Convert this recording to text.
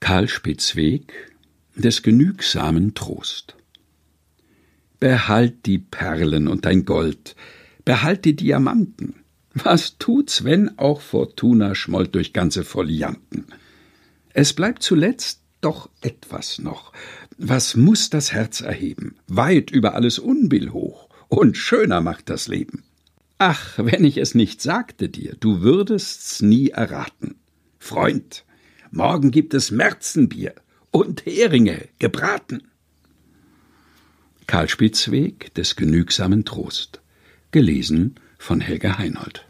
Karl Spitzweg des genügsamen Trost. Behalt die Perlen und dein Gold, behalt die Diamanten. Was tut's, wenn auch Fortuna schmollt durch ganze Folianten? Es bleibt zuletzt doch etwas noch. Was muss das Herz erheben? Weit über alles Unbill hoch und schöner macht das Leben. Ach, wenn ich es nicht sagte dir, du würdest's nie erraten. Freund, morgen gibt es Märzenbier und Heringe gebraten. Karl Spitzweg des genügsamen Trost. Gelesen von Helga Heinold.